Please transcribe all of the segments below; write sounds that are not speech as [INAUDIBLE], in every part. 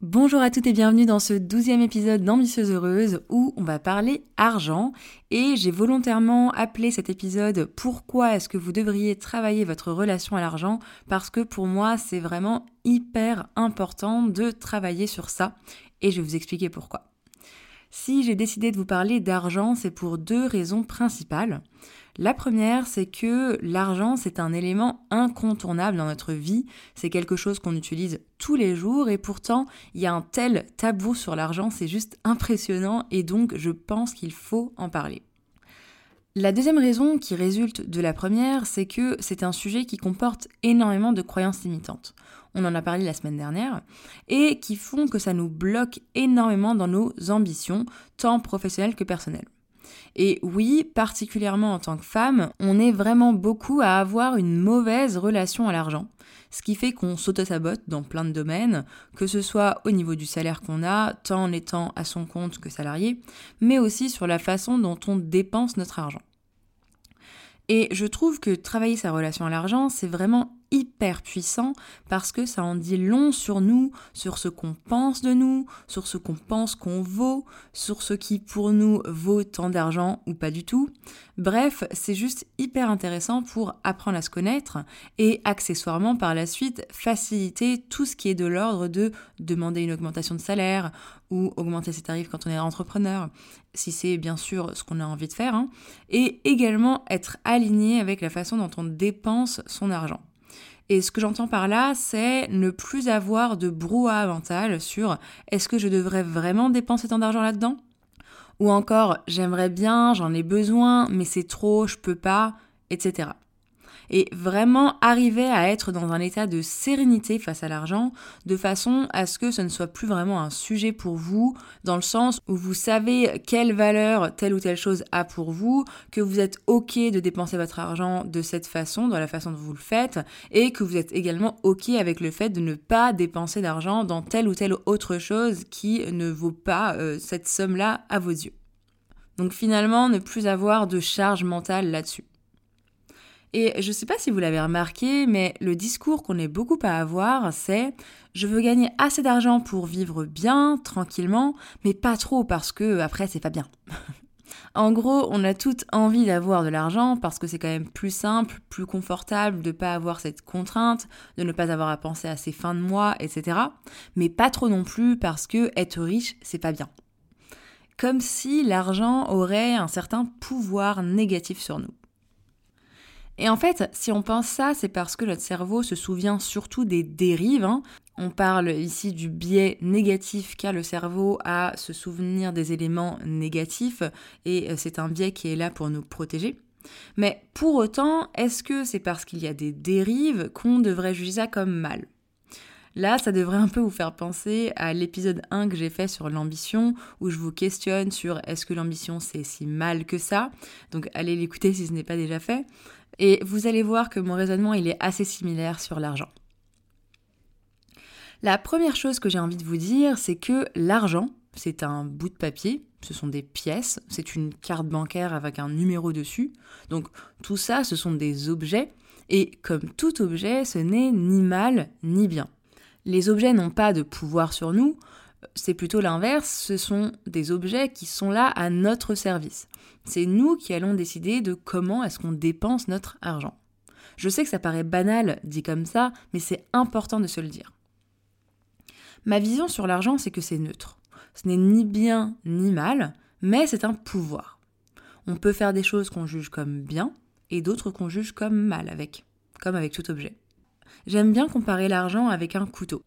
Bonjour à toutes et bienvenue dans ce douzième épisode d'Ambitieuse Heureuse où on va parler argent et j'ai volontairement appelé cet épisode Pourquoi est-ce que vous devriez travailler votre relation à l'argent? Parce que pour moi c'est vraiment hyper important de travailler sur ça et je vais vous expliquer pourquoi. Si j'ai décidé de vous parler d'argent, c'est pour deux raisons principales. La première, c'est que l'argent, c'est un élément incontournable dans notre vie, c'est quelque chose qu'on utilise tous les jours et pourtant, il y a un tel tabou sur l'argent, c'est juste impressionnant et donc je pense qu'il faut en parler. La deuxième raison qui résulte de la première, c'est que c'est un sujet qui comporte énormément de croyances limitantes. On en a parlé la semaine dernière, et qui font que ça nous bloque énormément dans nos ambitions, tant professionnelles que personnelles. Et oui, particulièrement en tant que femme, on est vraiment beaucoup à avoir une mauvaise relation à l'argent. Ce qui fait qu'on s'auto-sabote dans plein de domaines, que ce soit au niveau du salaire qu'on a, tant en étant à son compte que salarié, mais aussi sur la façon dont on dépense notre argent. Et je trouve que travailler sa relation à l'argent, c'est vraiment hyper puissant parce que ça en dit long sur nous, sur ce qu'on pense de nous, sur ce qu'on pense qu'on vaut, sur ce qui pour nous vaut tant d'argent ou pas du tout. Bref, c'est juste hyper intéressant pour apprendre à se connaître et accessoirement par la suite faciliter tout ce qui est de l'ordre de demander une augmentation de salaire ou augmenter ses tarifs quand on est entrepreneur, si c'est bien sûr ce qu'on a envie de faire, hein, et également être aligné avec la façon dont on dépense son argent. Et ce que j'entends par là, c'est ne plus avoir de brouhaha mental sur est-ce que je devrais vraiment dépenser tant d'argent là-dedans? Ou encore j'aimerais bien, j'en ai besoin, mais c'est trop, je peux pas, etc et vraiment arriver à être dans un état de sérénité face à l'argent, de façon à ce que ce ne soit plus vraiment un sujet pour vous, dans le sens où vous savez quelle valeur telle ou telle chose a pour vous, que vous êtes ok de dépenser votre argent de cette façon, dans la façon dont vous le faites, et que vous êtes également ok avec le fait de ne pas dépenser d'argent dans telle ou telle autre chose qui ne vaut pas euh, cette somme-là à vos yeux. Donc finalement, ne plus avoir de charge mentale là-dessus. Et je ne sais pas si vous l'avez remarqué, mais le discours qu'on est beaucoup à avoir, c'est je veux gagner assez d'argent pour vivre bien, tranquillement, mais pas trop parce que après c'est pas bien. [LAUGHS] en gros, on a toutes envie d'avoir de l'argent parce que c'est quand même plus simple, plus confortable de ne pas avoir cette contrainte, de ne pas avoir à penser à ses fins de mois, etc. Mais pas trop non plus parce que être riche, c'est pas bien. Comme si l'argent aurait un certain pouvoir négatif sur nous. Et en fait, si on pense ça, c'est parce que notre cerveau se souvient surtout des dérives. Hein. On parle ici du biais négatif qu'a le cerveau à se souvenir des éléments négatifs, et euh, c'est un biais qui est là pour nous protéger. Mais pour autant, est-ce que c'est parce qu'il y a des dérives qu'on devrait juger ça comme mal? Là, ça devrait un peu vous faire penser à l'épisode 1 que j'ai fait sur l'ambition, où je vous questionne sur est-ce que l'ambition c'est si mal que ça? Donc allez l'écouter si ce n'est pas déjà fait. Et vous allez voir que mon raisonnement, il est assez similaire sur l'argent. La première chose que j'ai envie de vous dire, c'est que l'argent, c'est un bout de papier, ce sont des pièces, c'est une carte bancaire avec un numéro dessus. Donc tout ça, ce sont des objets, et comme tout objet, ce n'est ni mal ni bien. Les objets n'ont pas de pouvoir sur nous, c'est plutôt l'inverse, ce sont des objets qui sont là à notre service. C'est nous qui allons décider de comment est-ce qu'on dépense notre argent. Je sais que ça paraît banal dit comme ça, mais c'est important de se le dire. Ma vision sur l'argent, c'est que c'est neutre. Ce n'est ni bien ni mal, mais c'est un pouvoir. On peut faire des choses qu'on juge comme bien et d'autres qu'on juge comme mal avec, comme avec tout objet. J'aime bien comparer l'argent avec un couteau.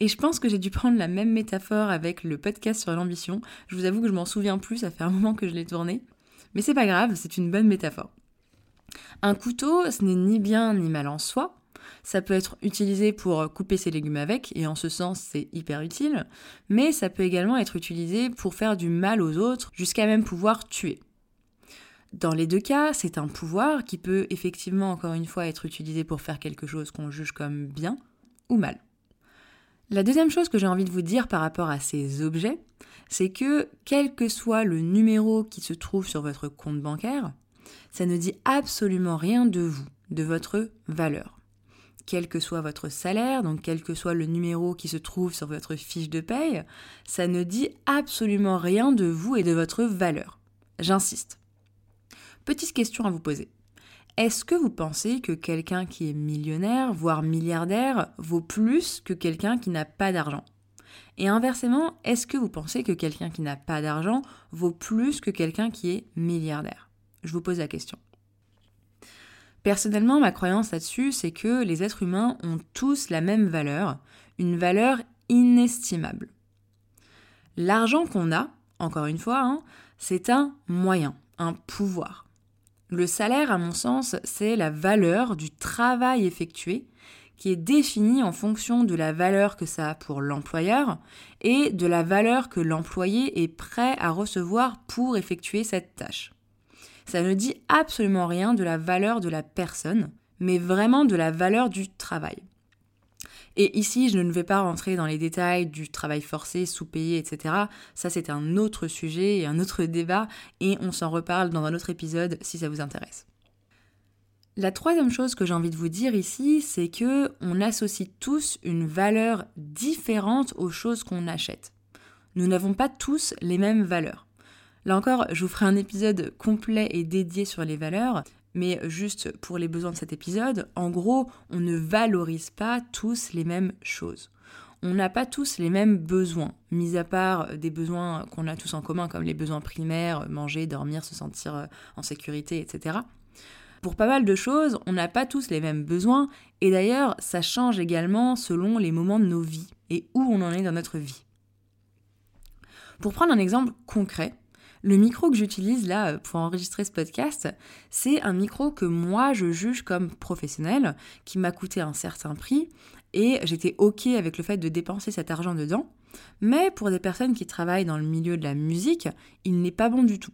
Et je pense que j'ai dû prendre la même métaphore avec le podcast sur l'ambition. Je vous avoue que je m'en souviens plus, ça fait un [LAUGHS] moment que je l'ai tourné. Mais c'est pas grave, c'est une bonne métaphore. Un couteau, ce n'est ni bien ni mal en soi. ça peut être utilisé pour couper ses légumes avec, et en ce sens c'est hyper utile, mais ça peut également être utilisé pour faire du mal aux autres, jusqu'à même pouvoir tuer. Dans les deux cas, c'est un pouvoir qui peut effectivement encore une fois être utilisé pour faire quelque chose qu'on juge comme bien ou mal. La deuxième chose que j'ai envie de vous dire par rapport à ces objets, c'est que quel que soit le numéro qui se trouve sur votre compte bancaire, ça ne dit absolument rien de vous, de votre valeur. Quel que soit votre salaire, donc quel que soit le numéro qui se trouve sur votre fiche de paye, ça ne dit absolument rien de vous et de votre valeur. J'insiste. Petite question à vous poser. Est-ce que vous pensez que quelqu'un qui est millionnaire, voire milliardaire, vaut plus que quelqu'un qui n'a pas d'argent? Et inversement, est-ce que vous pensez que quelqu'un qui n'a pas d'argent vaut plus que quelqu'un qui est milliardaire? Je vous pose la question. Personnellement, ma croyance là-dessus, c'est que les êtres humains ont tous la même valeur, une valeur inestimable. L'argent qu'on a, encore une fois, hein, c'est un moyen, un pouvoir. Le salaire, à mon sens, c'est la valeur du travail effectué qui est définie en fonction de la valeur que ça a pour l'employeur et de la valeur que l'employé est prêt à recevoir pour effectuer cette tâche. Ça ne dit absolument rien de la valeur de la personne, mais vraiment de la valeur du travail. Et ici, je ne vais pas rentrer dans les détails du travail forcé, sous-payé, etc. Ça, c'est un autre sujet et un autre débat, et on s'en reparle dans un autre épisode si ça vous intéresse. La troisième chose que j'ai envie de vous dire ici, c'est que on associe tous une valeur différente aux choses qu'on achète. Nous n'avons pas tous les mêmes valeurs. Là encore, je vous ferai un épisode complet et dédié sur les valeurs, mais juste pour les besoins de cet épisode, en gros, on ne valorise pas tous les mêmes choses. On n'a pas tous les mêmes besoins, mis à part des besoins qu'on a tous en commun, comme les besoins primaires, manger, dormir, se sentir euh, en sécurité, etc. Pour pas mal de choses, on n'a pas tous les mêmes besoins, et d'ailleurs, ça change également selon les moments de nos vies et où on en est dans notre vie. Pour prendre un exemple concret, le micro que j'utilise là euh, pour enregistrer ce podcast, c'est un micro que moi je juge comme professionnel, qui m'a coûté un certain prix, et j'étais ok avec le fait de dépenser cet argent dedans. Mais pour des personnes qui travaillent dans le milieu de la musique, il n'est pas bon du tout.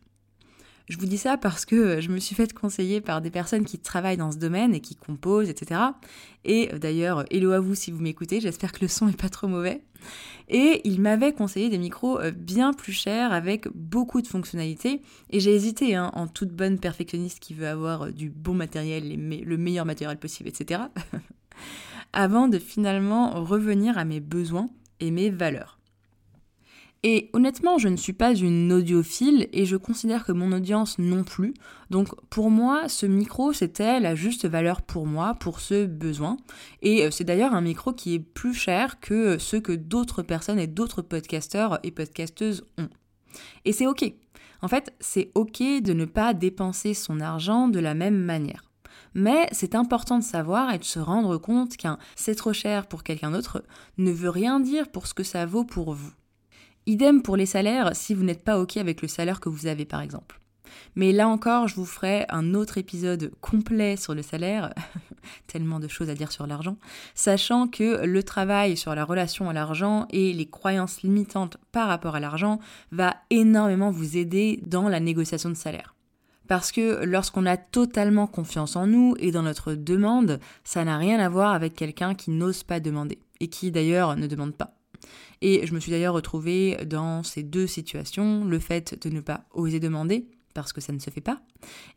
Je vous dis ça parce que je me suis fait conseiller par des personnes qui travaillent dans ce domaine et qui composent, etc. Et d'ailleurs, hello à vous si vous m'écoutez, j'espère que le son est pas trop mauvais. Et il m'avait conseillé des micros euh, bien plus chers avec beaucoup de fonctionnalités. Et j'ai hésité, hein, en toute bonne perfectionniste qui veut avoir euh, du bon matériel, le meilleur matériel possible, etc. [LAUGHS] avant de finalement revenir à mes besoins et mes valeurs. Et honnêtement, je ne suis pas une audiophile et je considère que mon audience non plus. Donc pour moi, ce micro, c'était la juste valeur pour moi, pour ce besoin. Et euh, c'est d'ailleurs un micro qui est plus cher que ceux que d'autres personnes et d'autres podcasteurs et podcasteuses ont. Et c'est ok. En fait, c'est ok de ne pas dépenser son argent de la même manière. Mais c'est important de savoir et de se rendre compte qu'un c'est trop cher pour quelqu'un d'autre ne veut rien dire pour ce que ça vaut pour vous. Idem pour les salaires si vous n'êtes pas OK avec le salaire que vous avez par exemple. Mais là encore, je vous ferai un autre épisode complet sur le salaire, [LAUGHS] tellement de choses à dire sur l'argent, sachant que le travail sur la relation à l'argent et les croyances limitantes par rapport à l'argent va énormément vous aider dans la négociation de salaire. Parce que lorsqu'on a totalement confiance en nous et dans notre demande, ça n'a rien à voir avec quelqu'un qui n'ose pas demander, et qui d'ailleurs ne demande pas. Et je me suis d'ailleurs retrouvée dans ces deux situations, le fait de ne pas oser demander, parce que ça ne se fait pas,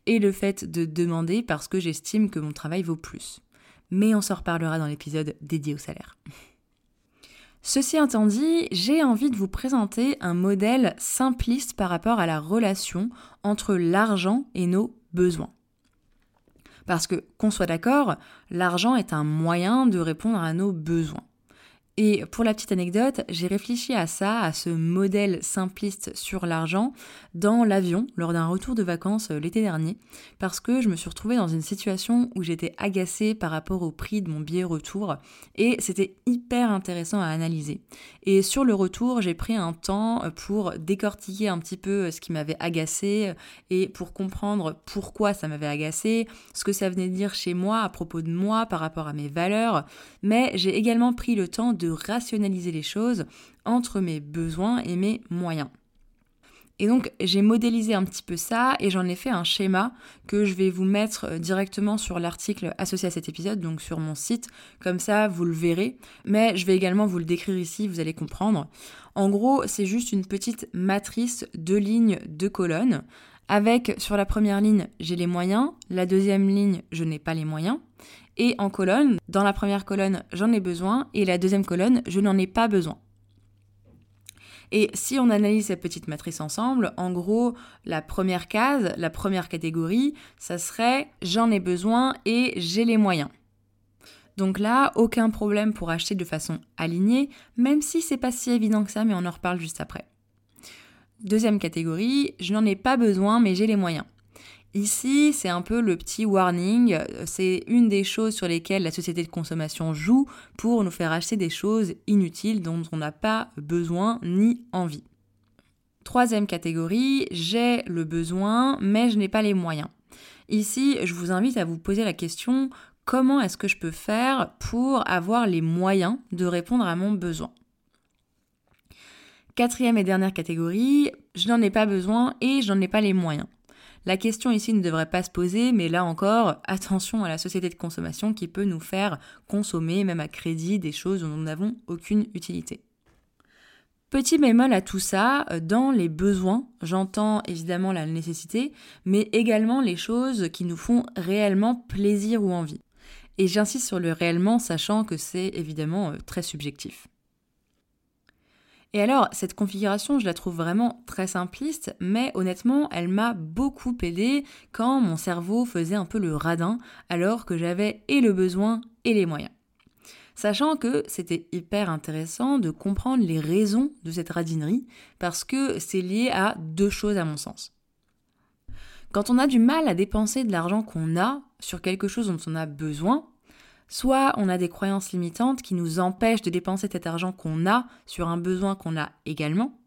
et le fait de demander parce que j'estime que mon travail vaut plus. Mais on s'en reparlera dans l'épisode dédié au salaire. Ceci étant dit, j'ai envie de vous présenter un modèle simpliste par rapport à la relation entre l'argent et nos besoins. Parce que, qu'on soit d'accord, l'argent est un moyen de répondre à nos besoins. Et pour la petite anecdote, j'ai réfléchi à ça, à ce modèle simpliste sur l'argent, dans l'avion lors d'un retour de vacances euh, l'été dernier, parce que je me suis retrouvée dans une situation où j'étais agacée par rapport au prix de mon billet retour, et c'était hyper intéressant à analyser. Et sur le retour, j'ai pris un temps pour décortiquer un petit peu ce qui m'avait agacé et pour comprendre pourquoi ça m'avait agacé, ce que ça venait dire chez moi à propos de moi par rapport à mes valeurs, mais j'ai également pris le temps de rationaliser les choses entre mes besoins et mes moyens. Et donc j'ai modélisé un petit peu ça et j'en ai fait un schéma que je vais vous mettre euh, directement sur l'article associé à cet épisode, donc sur mon site, comme ça vous le verrez, mais je vais également vous le décrire ici, vous allez comprendre. En gros, c'est juste une petite matrice de lignes, de colonnes, avec sur la première ligne j'ai les moyens, la deuxième ligne je n'ai pas les moyens, et en colonne, dans la première colonne, j'en ai besoin et la deuxième colonne, je n'en ai pas besoin. Et si on analyse cette petite matrice ensemble, en gros, la première case, la première catégorie, ça serait j'en ai besoin et j'ai les moyens. Donc là, aucun problème pour acheter de façon alignée, même si c'est pas si évident que ça, mais on en reparle juste après. Deuxième catégorie, je n'en ai pas besoin, mais j'ai les moyens. Ici, c'est un peu le petit warning, c'est une des choses sur lesquelles la société de consommation joue pour nous faire acheter des choses inutiles dont on n'a pas besoin ni envie. Troisième catégorie, j'ai le besoin mais je n'ai pas les moyens. Ici, je vous invite à vous poser la question comment est-ce que je peux faire pour avoir les moyens de répondre à mon besoin? Quatrième et dernière catégorie, je n'en ai pas besoin et je n'en ai pas les moyens. La question ici ne devrait pas se poser, mais là encore, attention à la société de consommation qui peut nous faire consommer, même à crédit, des choses dont nous n'avons aucune utilité. Petit bémol à tout ça, euh, dans les besoins, j'entends évidemment la nécessité, mais également les choses qui nous font réellement plaisir ou envie. Et j'insiste sur le réellement, sachant que c'est évidemment euh, très subjectif. Et alors, cette configuration, je la trouve vraiment très simpliste, mais honnêtement, elle m'a beaucoup aidé quand mon cerveau faisait un peu le radin, alors que j'avais et le besoin et les moyens. Sachant que c'était hyper intéressant de comprendre les raisons de cette radinerie, parce que c'est lié à deux choses à mon sens. Quand on a du mal à dépenser de l'argent qu'on a sur quelque chose dont on a besoin, Soit on a des croyances limitantes qui nous empêchent de dépenser cet argent qu'on a sur un besoin qu'on a également.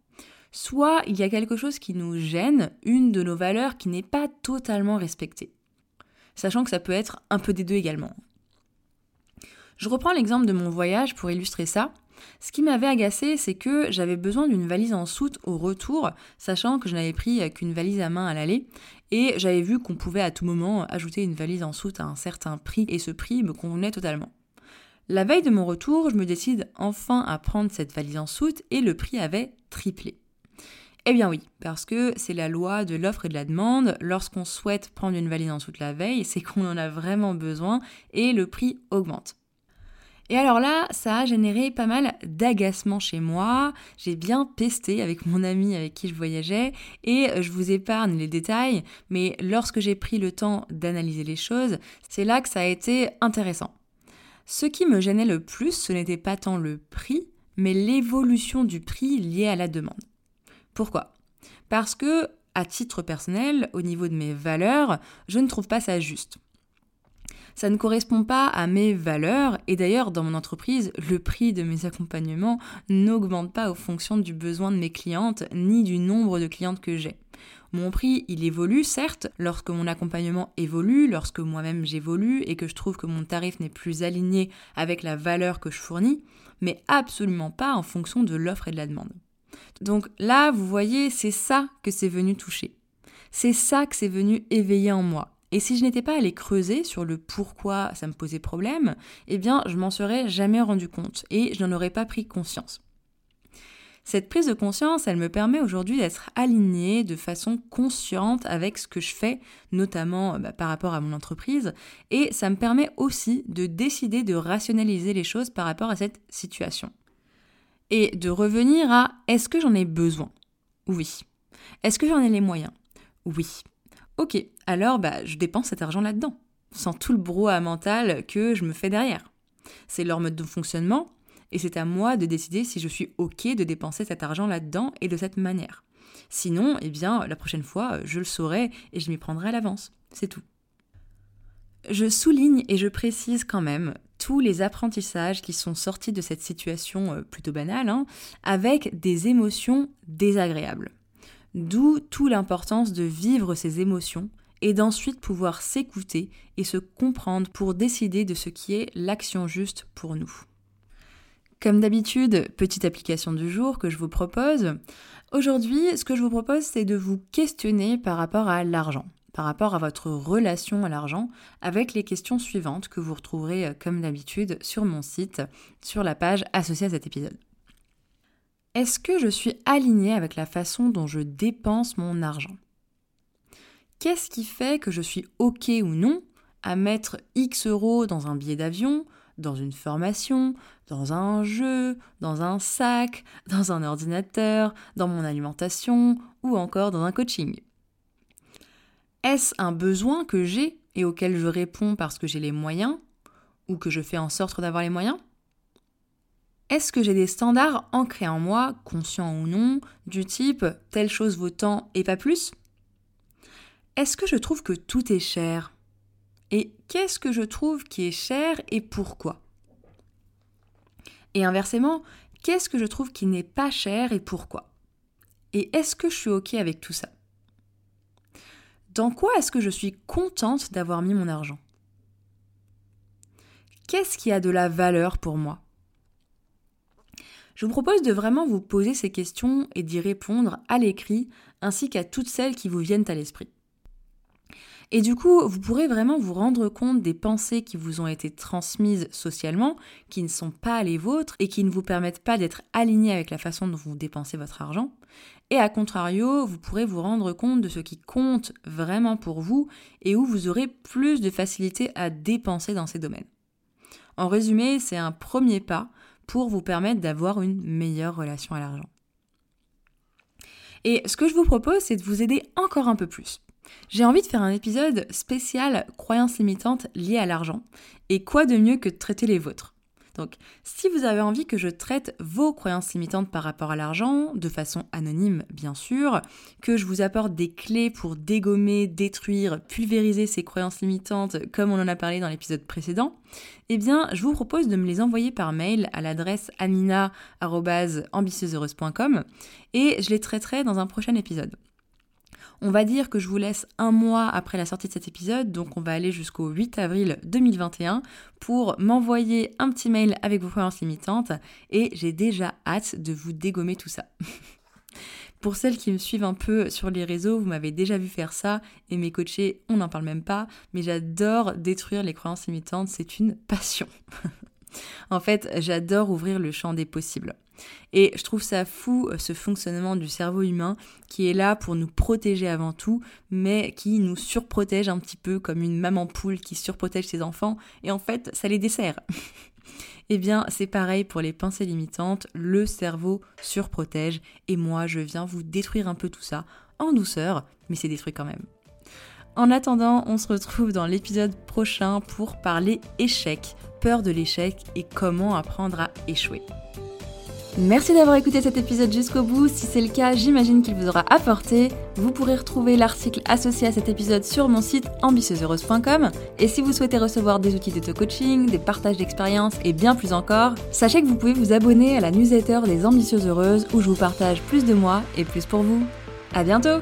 Soit il y a quelque chose qui nous gêne, une de nos valeurs qui n'est pas totalement respectée. Sachant que ça peut être un peu des deux également. Je reprends l'exemple de mon voyage pour illustrer ça. Ce qui m'avait agacé, c'est que j'avais besoin d'une valise en soute au retour, sachant que je n'avais pris qu'une valise à main à l'aller, et j'avais vu qu'on pouvait à tout moment ajouter une valise en soute à un certain prix, et ce prix me convenait totalement. La veille de mon retour, je me décide enfin à prendre cette valise en soute, et le prix avait triplé. Eh bien oui, parce que c'est la loi de l'offre et de la demande. Lorsqu'on souhaite prendre une valise en soute la veille, c'est qu'on en a vraiment besoin et le prix augmente. Et alors là, ça a généré pas mal d'agacement chez moi. J'ai bien pesté avec mon ami avec qui je voyageais et je vous épargne les détails, mais lorsque j'ai pris le temps d'analyser les choses, c'est là que ça a été intéressant. Ce qui me gênait le plus, ce n'était pas tant le prix, mais l'évolution du prix lié à la demande. Pourquoi? Parce que, à titre personnel, au niveau de mes valeurs, je ne trouve pas ça juste ça ne correspond pas à mes valeurs. Et d'ailleurs, dans mon entreprise, le prix de mes accompagnements n'augmente pas aux fonctions du besoin de mes clientes ni du nombre de clientes que j'ai. Mon prix, il évolue, certes, lorsque mon accompagnement évolue, lorsque moi-même j'évolue et que je trouve que mon tarif n'est plus aligné avec la valeur que je fournis, mais absolument pas en fonction de l'offre et de la demande. Donc là, vous voyez, c'est ça que c'est venu toucher. C'est ça que c'est venu éveiller en moi. Et si je n'étais pas allée creuser sur le pourquoi ça me posait problème, eh bien, je m'en serais jamais rendu compte et je n'en aurais pas pris conscience. Cette prise de conscience, elle me permet aujourd'hui d'être alignée de façon consciente avec ce que je fais, notamment bah, par rapport à mon entreprise, et ça me permet aussi de décider de rationaliser les choses par rapport à cette situation. Et de revenir à est-ce que j'en ai besoin? Oui. Est-ce que j'en ai les moyens? Oui. Ok, alors bah, je dépense cet argent là-dedans, sans tout le brouhaha mental que je me fais derrière. C'est leur mode de fonctionnement, et c'est à moi de décider si je suis OK de dépenser cet argent là-dedans et de cette manière. Sinon, eh bien, la prochaine fois, je le saurai et je m'y prendrai à l'avance. C'est tout. Je souligne et je précise quand même tous les apprentissages qui sont sortis de cette situation euh, plutôt banale, hein, avec des émotions désagréables. D'où toute l'importance de vivre ces émotions et d'ensuite pouvoir s'écouter et se comprendre pour décider de ce qui est l'action juste pour nous. Comme d'habitude, petite application du jour que je vous propose. Aujourd'hui, ce que je vous propose, c'est de vous questionner par rapport à l'argent par rapport à votre relation à l'argent avec les questions suivantes que vous retrouverez euh, comme d'habitude sur mon site, sur la page associée à cet épisode. Est-ce que je suis alignée avec la façon dont je dépense mon argent? Qu'est-ce qui fait que je suis OK ou non à mettre X euros dans un billet d'avion, dans une formation, dans un jeu, dans un sac, [LAUGHS] dans un ordinateur, dans mon alimentation ou encore dans un coaching? Est-ce un besoin que j'ai et auquel je réponds parce que j'ai les moyens ou que je fais en sorte d'avoir les moyens? Est-ce que j'ai des standards ancrés en moi, conscients ou non, du type telle chose vaut tant et pas plus? Est-ce que je trouve que tout est cher? Et qu'est-ce que je trouve qui est cher et pourquoi? Et inversement, qu'est-ce que je trouve qui n'est pas cher et pourquoi? Et est-ce que je suis OK avec tout ça? Dans quoi est-ce que je suis contente d'avoir mis mon argent? Qu'est-ce qui a de la valeur pour moi? Je vous propose de vraiment vous poser ces questions et d'y répondre à l'écrit, ainsi qu'à toutes celles qui vous viennent à l'esprit. Et du coup, vous pourrez vraiment vous rendre compte des pensées qui vous ont été transmises socialement, qui ne sont pas les vôtres et qui ne vous permettent pas d'être alignés avec la façon dont vous dépensez votre argent. Et à contrario, vous pourrez vous rendre compte de ce qui compte vraiment pour vous et où vous aurez plus de facilité à dépenser dans ces domaines. En résumé, c'est un premier pas pour vous permettre d'avoir une meilleure relation à l'argent. Et ce que je vous propose, c'est de vous aider encore un peu plus. J'ai envie de faire un épisode spécial croyances limitantes liées à l'argent. Et quoi de mieux que de traiter les vôtres? Donc, si vous avez envie que je traite vos croyances limitantes par rapport à l'argent, de façon anonyme bien sûr, que je vous apporte des clés pour dégommer, détruire, pulvériser ces croyances limitantes comme on en a parlé dans l'épisode précédent, eh bien, je vous propose de me les envoyer par mail à l'adresse amina.ambitieuseheureuse.com et je les traiterai dans un prochain épisode. On va dire que je vous laisse un mois après la sortie de cet épisode, donc on va aller jusqu'au 8 avril 2021 pour m'envoyer un petit mail avec vos croyances limitantes et j'ai déjà hâte de vous dégommer tout ça. [LAUGHS] Pour celles qui me suivent un peu sur les réseaux, vous m'avez déjà vu faire ça et mes coachés, on n'en parle même pas, mais j'adore détruire les croyances limitantes, c'est une passion. [LAUGHS] en fait, j'adore ouvrir le champ des possibles. Et je trouve ça fou, euh, ce fonctionnement du cerveau humain qui est là pour nous protéger avant tout, mais qui nous surprotège un petit peu comme une maman poule qui surprotège ses enfants, et en fait, ça les dessert. [LAUGHS] eh bien, c'est pareil pour les pensées limitantes, le cerveau surprotège, et moi, je viens vous détruire un peu tout ça, en douceur, mais c'est détruit quand même. En attendant, on se retrouve dans l'épisode prochain pour parler échec, peur de l'échec et comment apprendre à échouer. Merci d'avoir écouté cet épisode jusqu'au bout. Si c'est le cas, j'imagine qu'il vous aura apporté. Vous pourrez retrouver l'article associé à cet épisode sur mon site ambitieuseheureuse.com. Et si vous souhaitez recevoir des outils d'auto-coaching, des partages d'expériences et bien plus encore, sachez que vous pouvez vous abonner à la newsletter des Ambitieuses Heureuses où je vous partage plus de moi et plus pour vous. À bientôt!